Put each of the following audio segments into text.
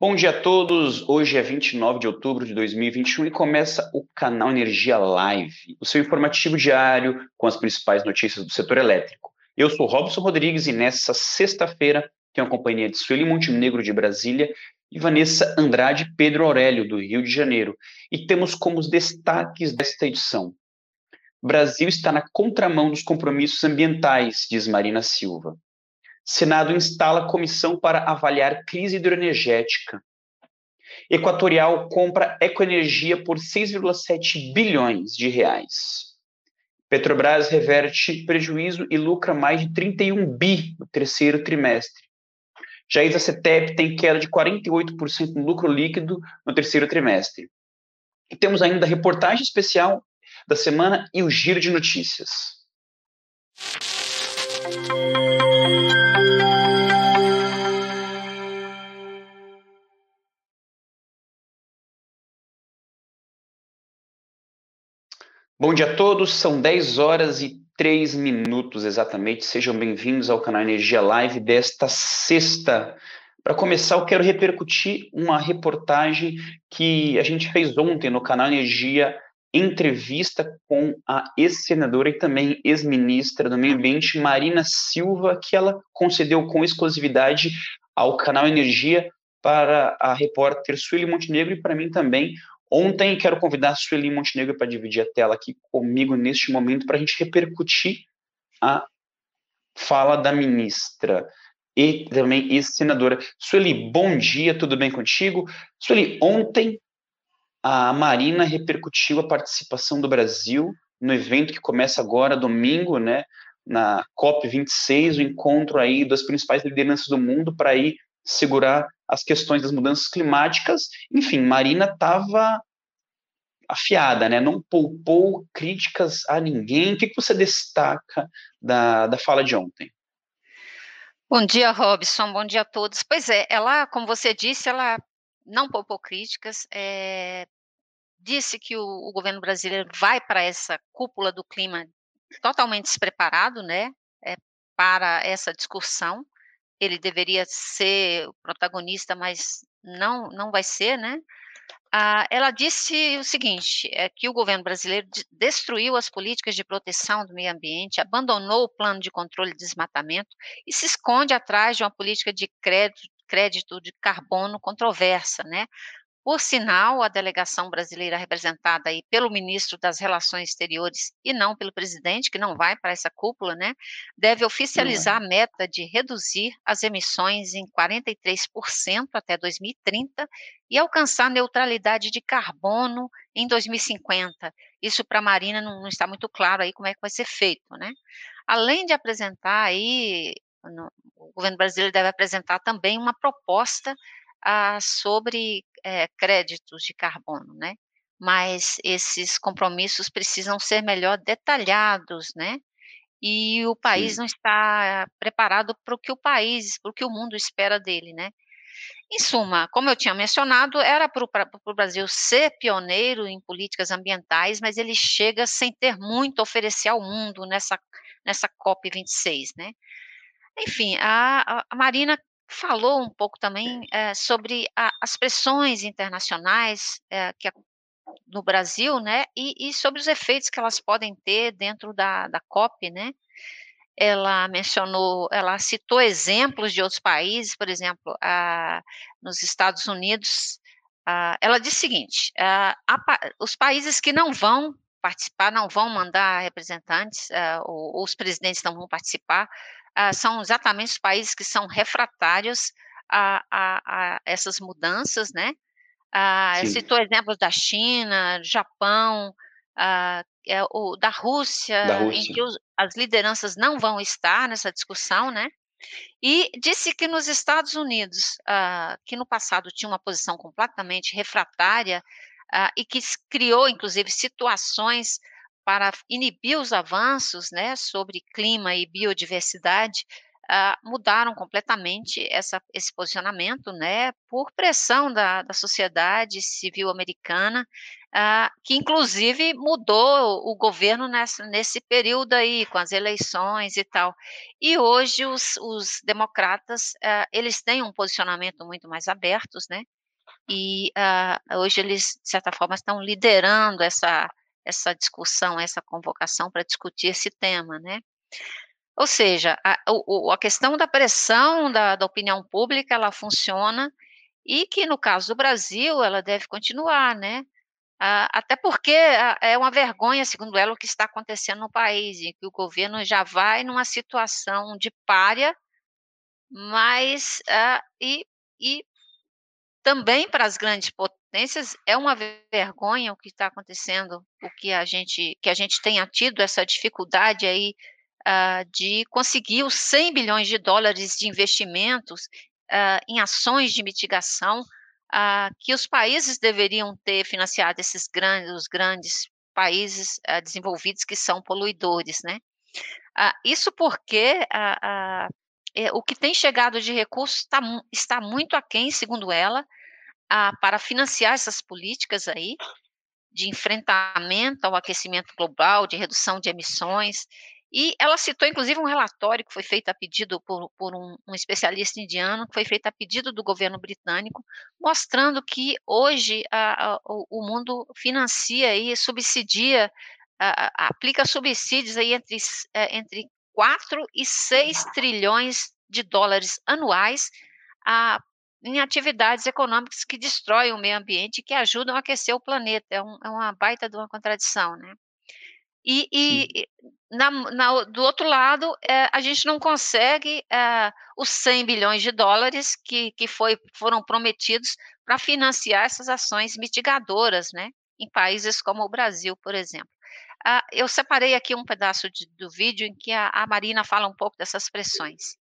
Bom dia a todos. Hoje é 29 de outubro de 2021 e começa o canal Energia Live, o seu informativo diário com as principais notícias do setor elétrico. Eu sou Robson Rodrigues e nessa sexta-feira tenho a companhia de Sueli Montenegro de Brasília e Vanessa Andrade Pedro Aurélio do Rio de Janeiro. E temos como os destaques desta edição. Brasil está na contramão dos compromissos ambientais, diz Marina Silva. Senado instala comissão para avaliar crise hidroenergética. Equatorial compra Ecoenergia por 6,7 bilhões de reais. Petrobras reverte prejuízo e lucra mais de 31 bi no terceiro trimestre. Já a CETEP tem queda de 48% no lucro líquido no terceiro trimestre. E temos ainda a reportagem especial da semana e o giro de notícias. Bom dia a todos, são 10 horas e 3 minutos exatamente. Sejam bem-vindos ao canal Energia Live desta sexta. Para começar, eu quero repercutir uma reportagem que a gente fez ontem no canal Energia, entrevista com a ex-senadora e também ex-ministra do Meio Ambiente, Marina Silva, que ela concedeu com exclusividade ao canal Energia para a repórter Sueli Montenegro e para mim também Ontem quero convidar a Sueli Montenegro para dividir a tela aqui comigo neste momento para a gente repercutir a fala da ministra e também ex-senadora. Sueli, bom dia, tudo bem contigo? Sueli, ontem a Marina repercutiu a participação do Brasil no evento que começa agora, domingo, né, na COP26, o encontro aí das principais lideranças do mundo para ir segurar as questões das mudanças climáticas. Enfim, Marina estava afiada, né? não poupou críticas a ninguém. O que, você destaca da, da fala de ontem? Bom dia, Robson. Bom dia a todos. Pois é, ela, como você disse, ela não poupou críticas. É, disse que o, o governo brasileiro vai para essa cúpula do clima totalmente despreparado, né? É, para essa discussão ele deveria ser o protagonista, mas não, não vai ser, né? Ah, ela disse o seguinte: é que o governo brasileiro destruiu as políticas de proteção do meio ambiente, abandonou o plano de controle de desmatamento e se esconde atrás de uma política de crédito, crédito de carbono controversa, né? Por sinal, a delegação brasileira representada aí pelo ministro das Relações Exteriores e não pelo presidente, que não vai para essa cúpula, né, deve oficializar a meta de reduzir as emissões em 43% até 2030 e alcançar neutralidade de carbono em 2050. Isso para a Marina não, não, está muito claro aí como é que vai ser feito, né? Além de apresentar aí, no, o governo brasileiro deve apresentar também uma proposta ah, sobre é, créditos de carbono, né? Mas esses compromissos precisam ser melhor detalhados, né? E o país Sim. não está preparado para o que o país, para o que o mundo espera dele, né? Em suma, como eu tinha mencionado, era para o Brasil ser pioneiro em políticas ambientais, mas ele chega sem ter muito a oferecer ao mundo nessa, nessa COP26, né? Enfim, a, a Marina falou um pouco também é, sobre a, as pressões internacionais é, que a, no Brasil, né, e, e, sobre os efeitos que elas podem ter dentro da, da COP, né. Ela mencionou, ela citou exemplos de outros países, por exemplo, a, nos Estados Unidos. Ela disse o seguinte: a, os países que não vão participar, não vão mandar representantes, ou, ou os presidentes não vão participar, ah, são exatamente os países que são refratários a, a, a essas mudanças, né? Ah, citou exemplos da China, Japão, é, o, da, Rússia, da Rússia, em que os, as lideranças não vão estar nessa discussão, né? E disse que nos Estados Unidos, ah, que no passado tinha uma posição completamente refratária ah, e que criou, inclusive, situações para inibir os avanços né, sobre clima e biodiversidade, uh, mudaram completamente essa, esse posicionamento, né, por pressão da, da sociedade civil americana, ah, que inclusive mudou o governo nessa, nesse período aí, com as eleições e tal. E hoje os, os democratas, ah, eles têm um posicionamento muito mais abertos, né? E ah, hoje eles, de certa forma, estão liderando essa, essa discussão, essa convocação para discutir esse tema, né? Ou seja, a, a questão da pressão da, da opinião pública, ela funciona, e que no caso do Brasil, ela deve continuar, né? Ah, até porque ah, é uma vergonha, segundo ela, o que está acontecendo no país, em que o governo já vai numa situação de párea, mas ah, e, e também para as grandes potências é uma vergonha o que está acontecendo, o que a gente que a gente tenha tido essa dificuldade aí de conseguir os 100 bilhões de dólares de investimentos em ações de mitigação ah, que os países deveriam ter financiado esses grandes, os grandes países desenvolvidos que são poluidores, né? Isso porque é, o que tem chegado de recursos está, está muito aquém, segundo ela, para financiar essas políticas aí de enfrentamento ao aquecimento global, de redução de emissões, e ela citou, inclusive, um relatório que foi feito a pedido por, por um, um, especialista indiano, que foi feito a pedido do governo britânico, mostrando que hoje a, a, o mundo financia e subsidia, a, aplica subsídios aí entre, é, entre 4 e 6 trilhões de dólares anuais em atividades econômicas que destroem o meio ambiente e que ajudam a aquecer o planeta. É, um, é uma baita de uma contradição, né? E, e na, na, do outro lado, é, a gente não consegue é, os 100 bilhões de dólares que, que foi, foram prometidos para financiar essas ações mitigadoras, né, em países como o Brasil, por exemplo. Ah, eu separei aqui um pedaço de, do vídeo em que a, a Marina fala um pouco dessas pressões.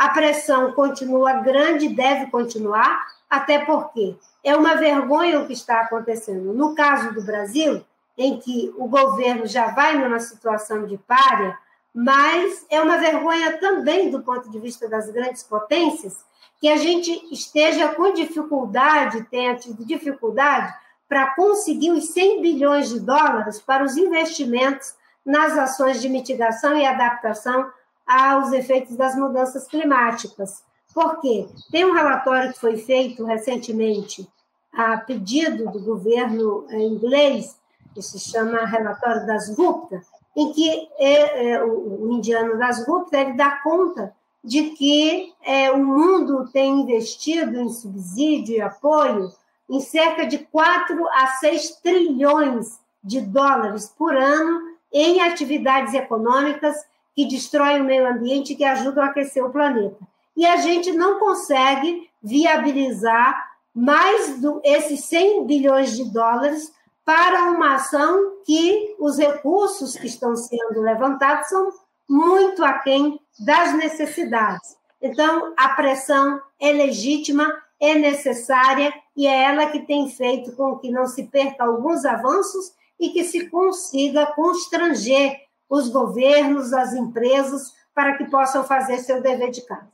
A pressão continua grande, deve continuar, até porque é uma vergonha o que está acontecendo. No caso do Brasil, em que o governo já vai numa situação de párea, mas é uma vergonha também do ponto de vista das grandes potências que a gente esteja com dificuldade, tenha tido dificuldade para conseguir os 100 bilhões de dólares para os investimentos nas ações de mitigação e adaptação aos efeitos das mudanças climáticas. Por quê? Tem um relatório que foi feito recentemente a pedido do governo eh, inglês que se chama Relatório das Gupta, em que é, é, o, indiano das Gupta ele dá conta de que é, o mundo tem investido em subsídio e apoio em cerca de 4 a 6 trilhões de dólares por ano em atividades econômicas que destroem o meio ambiente e que ajudam a aquecer o planeta. E a gente não consegue viabilizar mais do, esses 100 bilhões de dólares para uma ação que os recursos que estão sendo levantados são muito aquém das necessidades. Então, a pressão é legítima, é necessária e é ela que tem feito com que não se perca alguns avanços e que se consiga constranger os governos, as empresas, para que possam fazer seu dever de casa.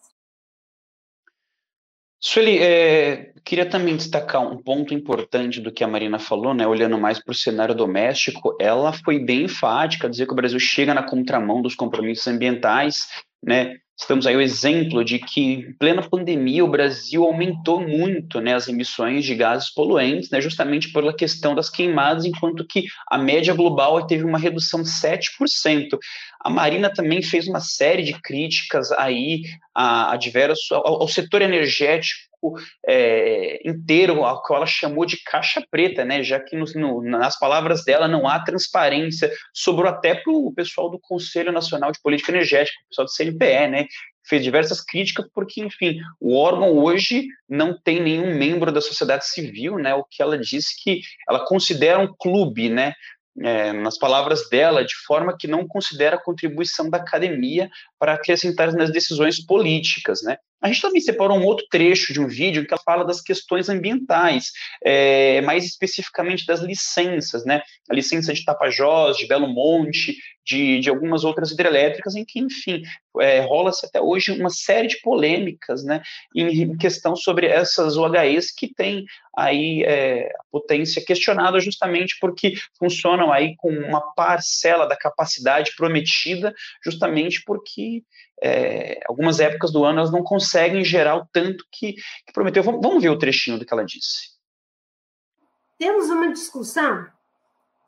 Sueli, é, queria também destacar um ponto importante do que a Marina falou, né, olhando mais para o cenário doméstico, ela foi bem enfática, dizer que o Brasil chega na contramão dos compromissos ambientais, né, estamos aí o exemplo de que, em plena pandemia, o Brasil aumentou muito né, as emissões de gases poluentes, né, justamente pela questão das queimadas, enquanto que a média global teve uma redução de 7%. A Marina também fez uma série de críticas aí a, a diversos, ao, ao setor energético é, inteiro, a qual ela chamou de caixa preta, né? Já que no, no, nas palavras dela não há transparência, sobrou até para o pessoal do Conselho Nacional de Política Energética, o pessoal do CNPE, né? Fez diversas críticas, porque, enfim, o órgão hoje não tem nenhum membro da sociedade civil, né? O que ela disse que ela considera um clube, né? É, nas palavras dela, de forma que não considera a contribuição da academia para acrescentar nas decisões políticas, né? A gente também separou um outro trecho de um vídeo que ela fala das questões ambientais, é, mais especificamente das licenças, né? A licença de Tapajós, de Belo Monte, de, de algumas outras hidrelétricas, em que, enfim, é, rola-se até hoje uma série de polêmicas, né? Em questão sobre essas UHEs que têm aí é, a potência questionada justamente porque funcionam aí com uma parcela da capacidade prometida, justamente porque é, algumas épocas do ano elas não conseguem gerar o tanto que, que prometeu. Vamos, vamos ver o trechinho do que ela disse. Temos uma discussão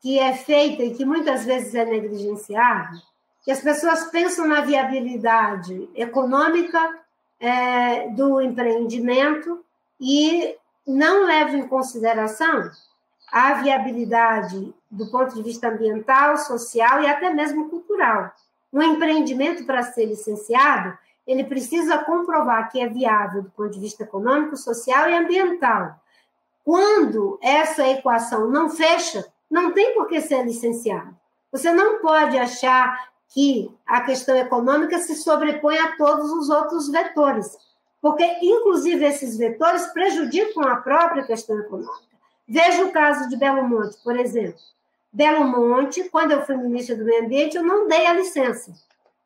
que é feita e que muitas vezes é negligenciada, que as pessoas pensam na viabilidade econômica é, do empreendimento e não levam em consideração a viabilidade do ponto de vista ambiental, social e até mesmo cultural. Um empreendimento, para ser licenciado, ele precisa comprovar que é viável do ponto de vista econômico, social e ambiental. Quando essa equação não fecha, não tem por que ser licenciado. Você não pode achar que a questão econômica se sobrepõe a todos os outros vetores, porque, inclusive, esses vetores prejudicam a própria questão econômica. Veja o caso de Belo Monte, por exemplo. Belo Monte, quando eu fui ministra do Meio Ambiente, eu não dei a licença.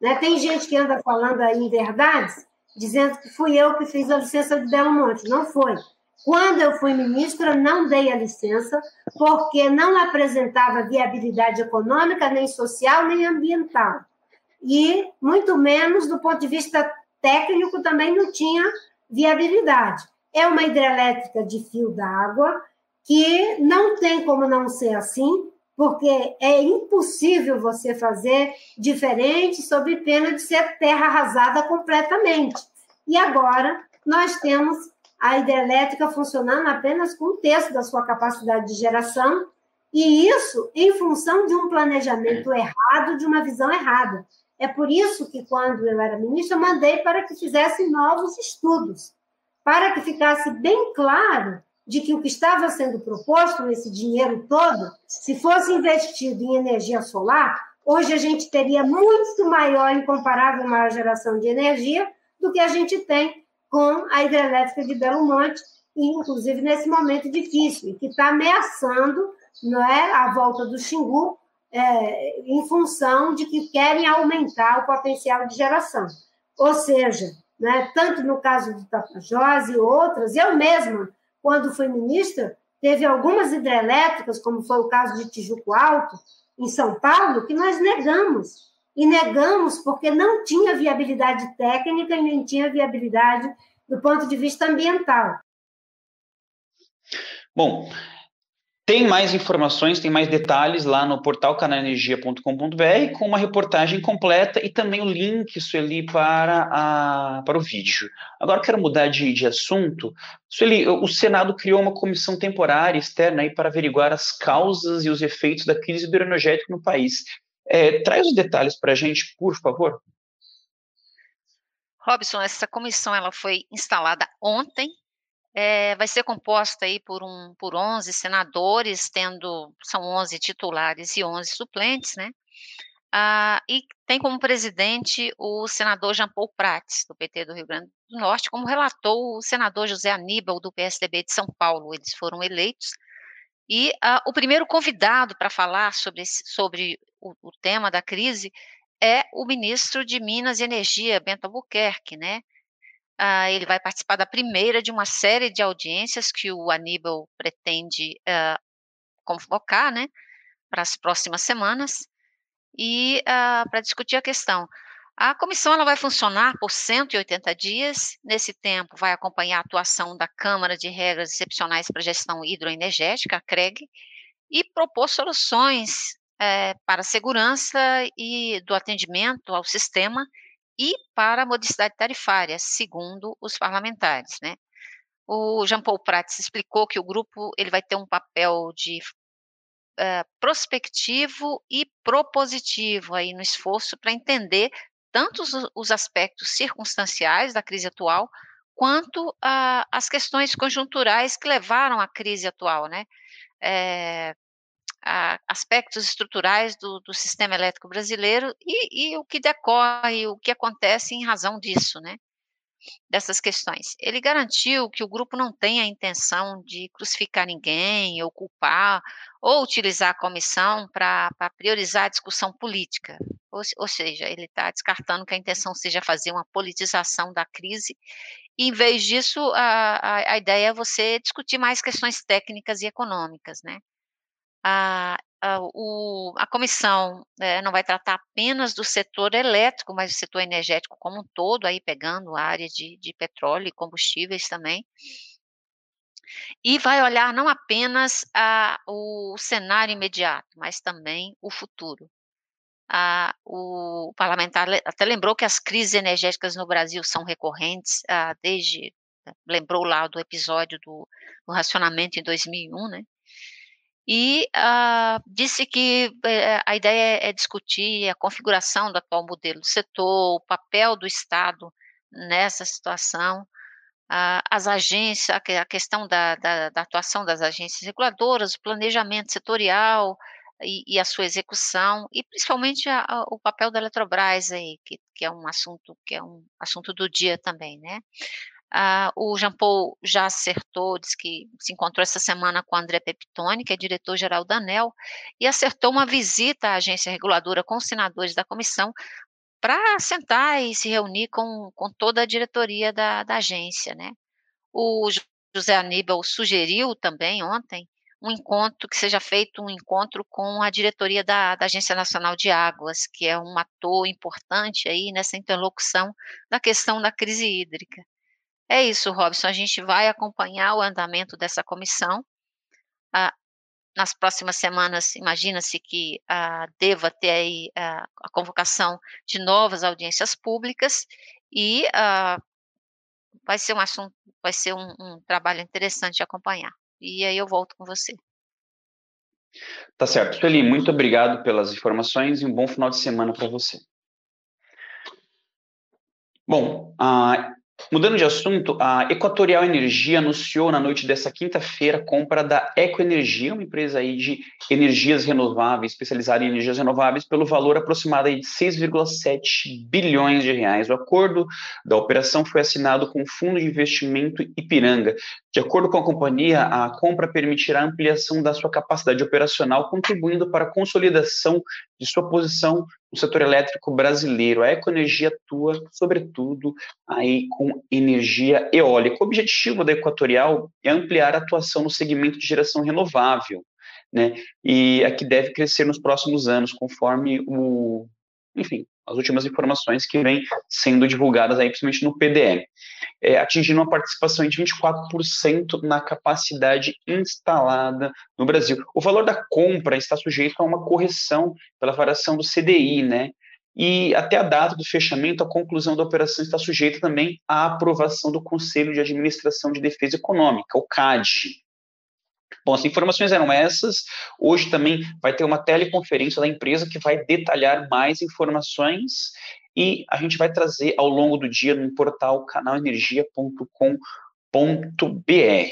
Né? Tem gente que anda falando aí em verdades, dizendo que fui eu que fiz a licença de Belo Monte. Não foi. Quando eu fui ministra, não dei a licença, porque não apresentava viabilidade econômica, nem social, nem ambiental. E, muito menos, do ponto de vista técnico, também não tinha viabilidade. É uma hidrelétrica de fio d'água, que não tem como não ser assim, porque é impossível você fazer diferente sob pena de ser terra arrasada completamente. E agora nós temos a hidrelétrica funcionando apenas com um terço da sua capacidade de geração, e isso em função de um planejamento errado, de uma visão errada. É por isso que, quando eu era ministra, mandei para que fizessem novos estudos, para que ficasse bem claro de que o que estava sendo proposto, esse dinheiro todo, se fosse investido em energia solar, hoje a gente teria muito maior, incomparável maior geração de energia do que a gente tem com a hidrelétrica de Belo Monte, inclusive nesse momento difícil, e que está ameaçando não é, a volta do Xingu é, em função de que querem aumentar o potencial de geração. Ou seja, né, tanto no caso do Tapajós e outras, eu mesma quando foi ministra, teve algumas hidrelétricas, como foi o caso de Tijuco Alto, em São Paulo, que nós negamos. E negamos porque não tinha viabilidade técnica e nem tinha viabilidade do ponto de vista ambiental. Bom, tem mais informações, tem mais detalhes lá no portal canalenergia.com.br com uma reportagem completa e também o link, Sueli, para, a, para o vídeo. Agora quero mudar de, de assunto. Sueli, o Senado criou uma comissão temporária externa aí para averiguar as causas e os efeitos da crise hidroenergética no país. É, traz os detalhes para a gente, por favor. Robson, essa comissão ela foi instalada ontem é, vai ser composta aí por, um, por 11 senadores, tendo, são 11 titulares e 11 suplentes, né? Ah, e tem como presidente o senador Jean Paul Prats, do PT do Rio Grande do Norte, como relatou o senador José Aníbal, do PSDB de São Paulo. Eles foram eleitos. E ah, o primeiro convidado para falar sobre, sobre o, o, tema da crise é o ministro de Minas e Energia, Bento Albuquerque, né? Uh, ele vai participar da primeira de uma série de audiências que o Aníbal pretende uh, convocar, né, para as próximas semanas, e uh, para discutir a questão. A comissão ela vai funcionar por 180 dias. Nesse tempo, vai acompanhar a atuação da Câmara de Regras Excepcionais para Gestão Hidroenergética, a CREG, e propor soluções é, para a segurança e do atendimento ao sistema e para a modicidade tarifária, segundo os parlamentares, né? O Jean Paul Prats explicou que o grupo ele vai ter um papel de uh, prospectivo e propositivo aí no esforço para entender tanto os, os, aspectos circunstanciais da crise atual quanto uh, as questões conjunturais que levaram à crise atual, né? É, a, aspectos estruturais do, do, sistema elétrico brasileiro e, e, o que decorre, o que acontece em razão disso, né? dessas questões. Ele garantiu que o grupo não tem a intenção de crucificar ninguém, ou culpar, ou utilizar a comissão para priorizar a discussão política. Ou, ou seja, ele está descartando que a intenção seja fazer uma politização da crise, em vez disso, a, a, a ideia é você discutir mais questões técnicas e econômicas, né? A, a, o, a comissão é, não vai tratar apenas do setor elétrico, mas do setor energético como um todo, aí pegando a área de, de petróleo e combustíveis também. E vai olhar não apenas a, o cenário imediato, mas também o futuro. O parlamentar até lembrou que as crises energéticas no Brasil são recorrentes ah, desde lembrou lá do episódio do, do racionamento em 2001, né? E uh, disse que eh, a ideia é discutir a configuração do atual modelo do setor, o papel do Estado nessa situação, uh, as agências, a questão da, da, da, atuação das agências reguladoras, o planejamento setorial e, e a sua execução, e principalmente a, a, o papel da Eletrobras aí, que, que é um assunto que é um assunto do dia também, né? Uh, o Jean Paul já acertou, disse que se encontrou essa semana com o André Peptoni, que é diretor-geral da ANEL, e acertou uma visita à agência reguladora com os senadores da comissão para sentar e se reunir com, com toda a diretoria da, da agência. Né? O José Aníbal sugeriu também ontem um encontro, que seja feito um encontro com a diretoria da, da, Agência Nacional de Águas, que é um ator importante aí nessa interlocução da questão da crise hídrica. É isso, Robson. A gente vai acompanhar o andamento dessa comissão. Ah, nas próximas semanas, imagina-se que ah, deva ter aí ah, a convocação de novas audiências públicas e ah, vai ser um assunto, vai ser um, um trabalho interessante de acompanhar. E aí eu volto com você. Tá certo. Sueli, muito obrigado pelas informações e um bom final de semana para você. Bom, uh, Mudando de assunto, a Equatorial Energia anunciou na noite dessa quinta-feira a compra da Ecoenergia, uma empresa aí de energias renováveis, especializada em energias renováveis, pelo valor aproximado de 6,7 bilhões de reais. O acordo da operação foi assinado com o Fundo de Investimento Ipiranga. De acordo com a companhia, a compra permitirá a ampliação da sua capacidade operacional, contribuindo para a consolidação de sua posição no setor elétrico brasileiro. A Ecoenergia atua, sobretudo, aí com energia eólica. O objetivo da Equatorial é ampliar a atuação no segmento de geração renovável, né? E a que deve crescer nos próximos anos, conforme o, enfim, as últimas informações que vêm sendo divulgadas aí, principalmente no PDE, é, atingindo uma participação de 24% na capacidade instalada no Brasil. O valor da compra está sujeito a uma correção pela variação do CDI, né? E até a data do fechamento, a conclusão da operação está sujeita também à aprovação do Conselho de Administração de Defesa Econômica, o CAD. Bom, as informações eram essas. Hoje também vai ter uma teleconferência da empresa que vai detalhar mais informações e a gente vai trazer ao longo do dia no portal canalenergia.com.br.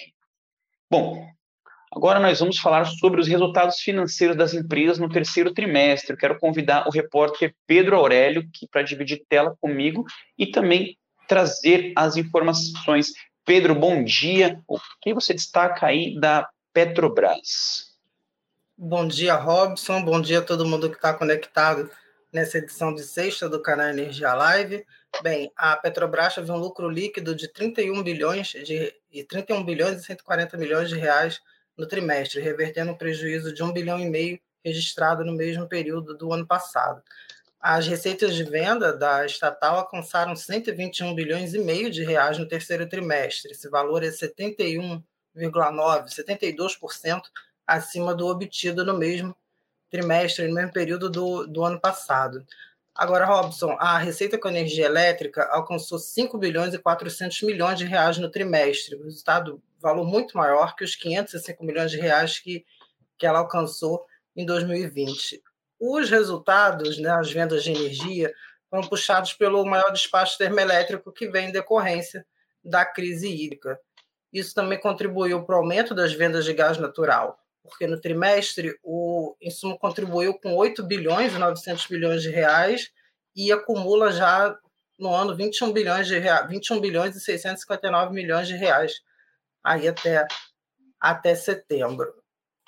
Bom, agora nós vamos falar sobre os resultados financeiros das empresas no terceiro trimestre. Eu quero convidar o repórter Pedro Aurélio para dividir tela comigo e também trazer as informações. Pedro, bom dia. O que você destaca aí da Petrobras. Bom dia, Robson. Bom dia a todo mundo que está conectado nessa edição de sexta do canal Energia Live. Bem, a Petrobras teve um lucro líquido de 31 bilhões de e 31 bilhões e 140 milhões de reais no trimestre, revertendo um prejuízo de 1 bilhão e meio registrado no mesmo período do ano passado. As receitas de venda da estatal alcançaram 121 bilhões e meio de reais no terceiro trimestre. Esse valor é 71 72% acima do obtido no mesmo trimestre, no mesmo período do, do ano passado. Agora, Robson, a receita com energia elétrica alcançou 5 bilhões e 400 milhões de reais no trimestre, um resultado, valor muito maior que os 505 milhões de reais que, que ela alcançou em 2020. Os resultados, né, as vendas de energia, foram puxados pelo maior despacho termoelétrico que vem em decorrência da crise hídrica. Isso também contribuiu para o aumento das vendas de gás natural, porque no trimestre o insumo contribuiu com 8 bilhões e 900 milhões de reais e acumula já no ano 21 bilhões de reais, 21 bilhões e 659 milhões de reais aí até, até setembro.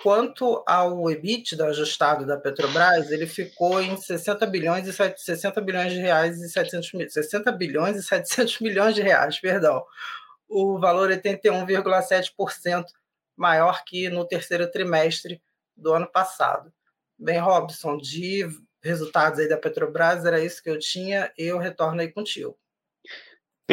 Quanto ao EBITDA ajustado da Petrobras, ele ficou em 60 bilhões e 60 bilhões de reais e 700 60 bilhões e 700 milhões de reais, perdão. O valor é 81,7% maior que no terceiro trimestre do ano passado. Bem, Robson, de resultados aí da Petrobras, era isso que eu tinha, eu retorno aí contigo.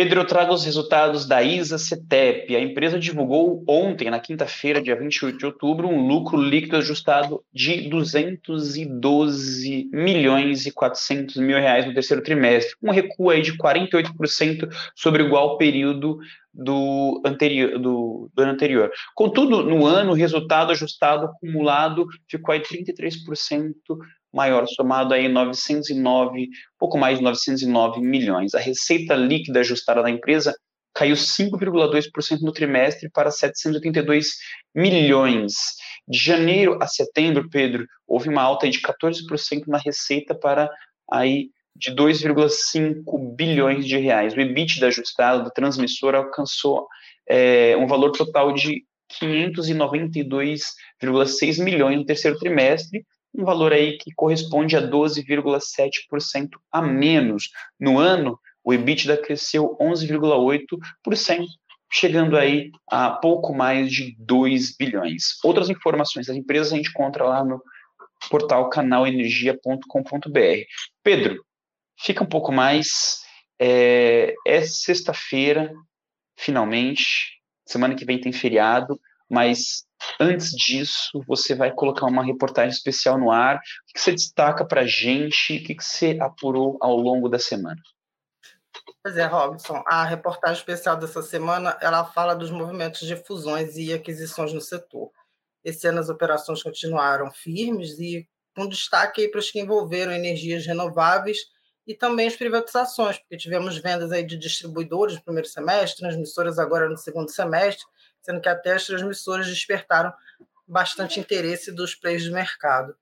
Pedro, eu trago os resultados da ISA CETEP. A empresa divulgou ontem, na quinta-feira, dia 28 de outubro, um lucro líquido ajustado de 212 milhões e 400 mil reais no terceiro trimestre, um recuo aí de 48% sobre o igual período do, anterior, do, do ano anterior. Contudo, no ano, o resultado ajustado acumulado ficou aí 33% maior, somado aí 909, pouco mais de 909 milhões. A receita líquida ajustada da empresa caiu 5,2% no trimestre para 782 milhões. De janeiro a setembro, Pedro, houve uma alta de 14% na receita para aí de 2,5 bilhões de reais. O EBITDA ajustado da transmissora alcançou é, um valor total de 592,6 milhões no terceiro trimestre, um valor aí que corresponde a 12,7% a menos. No ano, o EBITDA cresceu 11,8%, chegando aí a pouco mais de 2 bilhões. Outras informações das empresas a gente encontra lá no portal canalenergia.com.br. Pedro, fica um pouco mais. É, é sexta-feira, finalmente. Semana que vem tem feriado, mas Antes disso, você vai colocar uma reportagem especial no ar. O que você destaca para a gente? O que você apurou ao longo da semana? Pois é, Robson. A reportagem especial dessa semana ela fala dos movimentos de fusões e aquisições no setor. Esse ano as operações continuaram firmes e com destaque para os que envolveram energias renováveis e também as privatizações, porque tivemos vendas aí de distribuidores no primeiro semestre, transmissoras agora no segundo semestre, sendo que até as transmissoras despertaram bastante interesse dos players de mercado.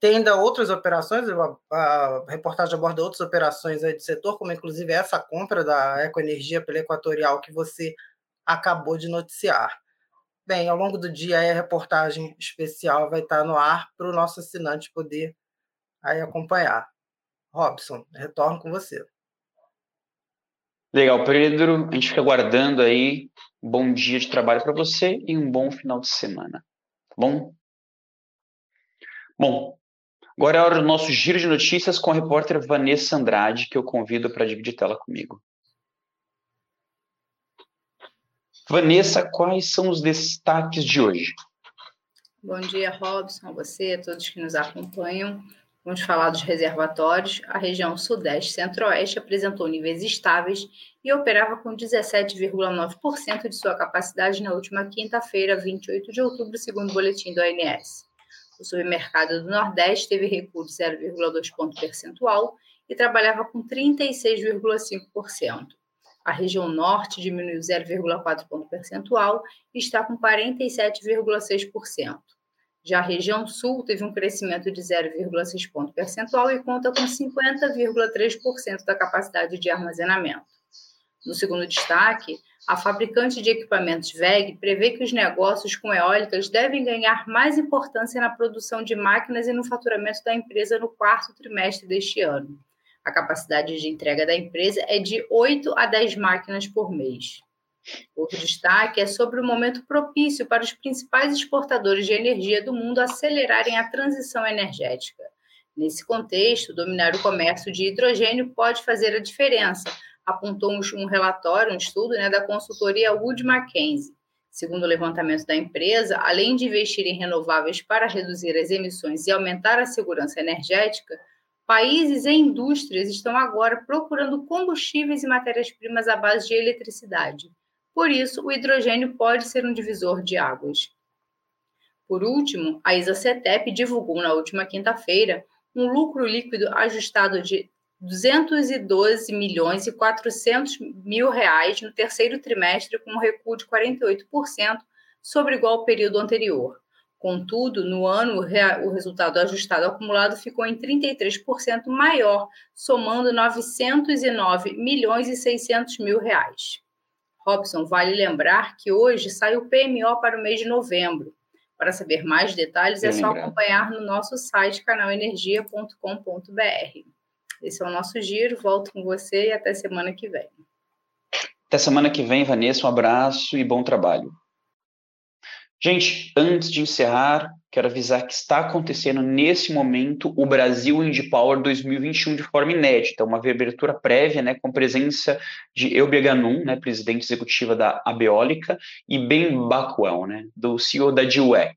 Tem ainda outras operações, a, reportagem aborda outras operações aí do setor, como inclusive essa compra da Ecoenergia pela Equatorial que você acabou de noticiar. Bem, ao longo do dia a reportagem especial vai estar no ar para o nosso assinante poder aí acompanhar. Robson, retorno com você. Legal, Pedro. A gente fica aguardando aí. Bom dia de trabalho para você e um bom final de semana. Tá bom? Bom, agora é a hora do nosso giro de notícias com a repórter Vanessa Andrade, que eu convido para dividir tela comigo. Vanessa, quais são os destaques de hoje? Bom dia, Robson, a você, a todos que nos acompanham. Vamos falar dos reservatórios. A região Sudeste Centro-Oeste apresentou níveis estáveis e operava com 17,9% de sua capacidade na última quinta-feira, 28 de outubro, segundo o boletim do ONS. O supermercado do Nordeste teve recuo de 0,2 ponto percentual e trabalhava com 36,5%. A região Norte diminuiu 0,4 ponto percentual e está com 47,6%. Já a região sul teve um crescimento de 0,6 ponto percentual e conta com 50,3% da capacidade de armazenamento. No segundo destaque, a fabricante de equipamentos VEG prevê que os negócios com eólicas devem ganhar mais importância na produção de máquinas e no faturamento da empresa no quarto trimestre deste ano. A capacidade de entrega da empresa é de 8 a 10 máquinas por mês. Outro destaque é sobre o momento propício para os principais exportadores de energia do mundo acelerarem a transição energética. Nesse contexto, dominar o comércio de hidrogênio pode fazer a diferença, apontou um relatório, um estudo né, da consultoria Wood Mackenzie. Segundo o levantamento da empresa, além de investir em renováveis para reduzir as emissões e aumentar a segurança energética, países e indústrias estão agora procurando combustíveis e matérias-primas à base de eletricidade. Por isso, o hidrogênio pode ser um divisor de águas. Por último, a ISA-CETEP divulgou na última quinta-feira um lucro líquido ajustado de 212 milhões e 400 mil reais no terceiro trimestre, com um recuo de 48% sobre igual período anterior. Contudo, no ano, o resultado ajustado acumulado ficou em 33% maior, somando 909 milhões e 600 mil reais. Robson, vale lembrar que hoje sai o PMO para o mês de novembro. Para saber mais detalhes, é só acompanhar no nosso site canalenergia.com.br. Esse é o nosso giro. Volto com você e até semana que vem. Até semana que vem, Vanessa. Um abraço e bom trabalho. Gente, antes de encerrar, quero avisar que está acontecendo nesse momento o Brasil Indie Power 2021 de forma inédita, uma abertura prévia, né, com presença de Elbia Ganum, né, presidente executiva da Abeólica, e Ben Bacuel, né, do CEO da DUEC.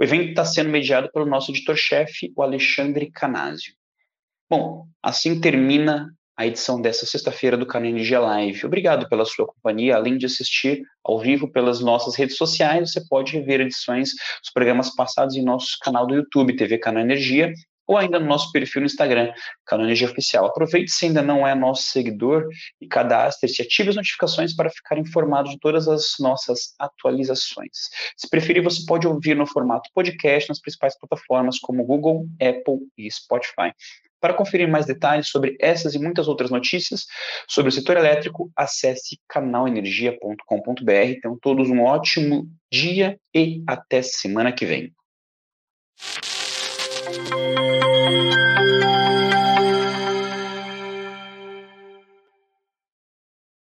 O evento está sendo mediado pelo nosso editor-chefe, o Alexandre Canásio. Bom, assim termina a edição dessa sexta-feira do Canal Energia Live. Obrigado pela sua companhia. Além de assistir ao vivo pelas nossas redes sociais, você pode rever edições dos programas passados em nosso canal do YouTube, TV Canal Energia, ou ainda no nosso perfil no Instagram, Canal Energia Oficial. Aproveite se ainda não é nosso seguidor e cadastre-se, ative as notificações para ficar informado de todas as nossas atualizações. Se preferir, você pode ouvir no formato podcast nas principais plataformas como Google, Apple e Spotify. Para conferir mais detalhes sobre essas e muitas outras notícias sobre o setor elétrico, acesse canalenergia.com.br. Tenham todos um ótimo dia e até semana que vem.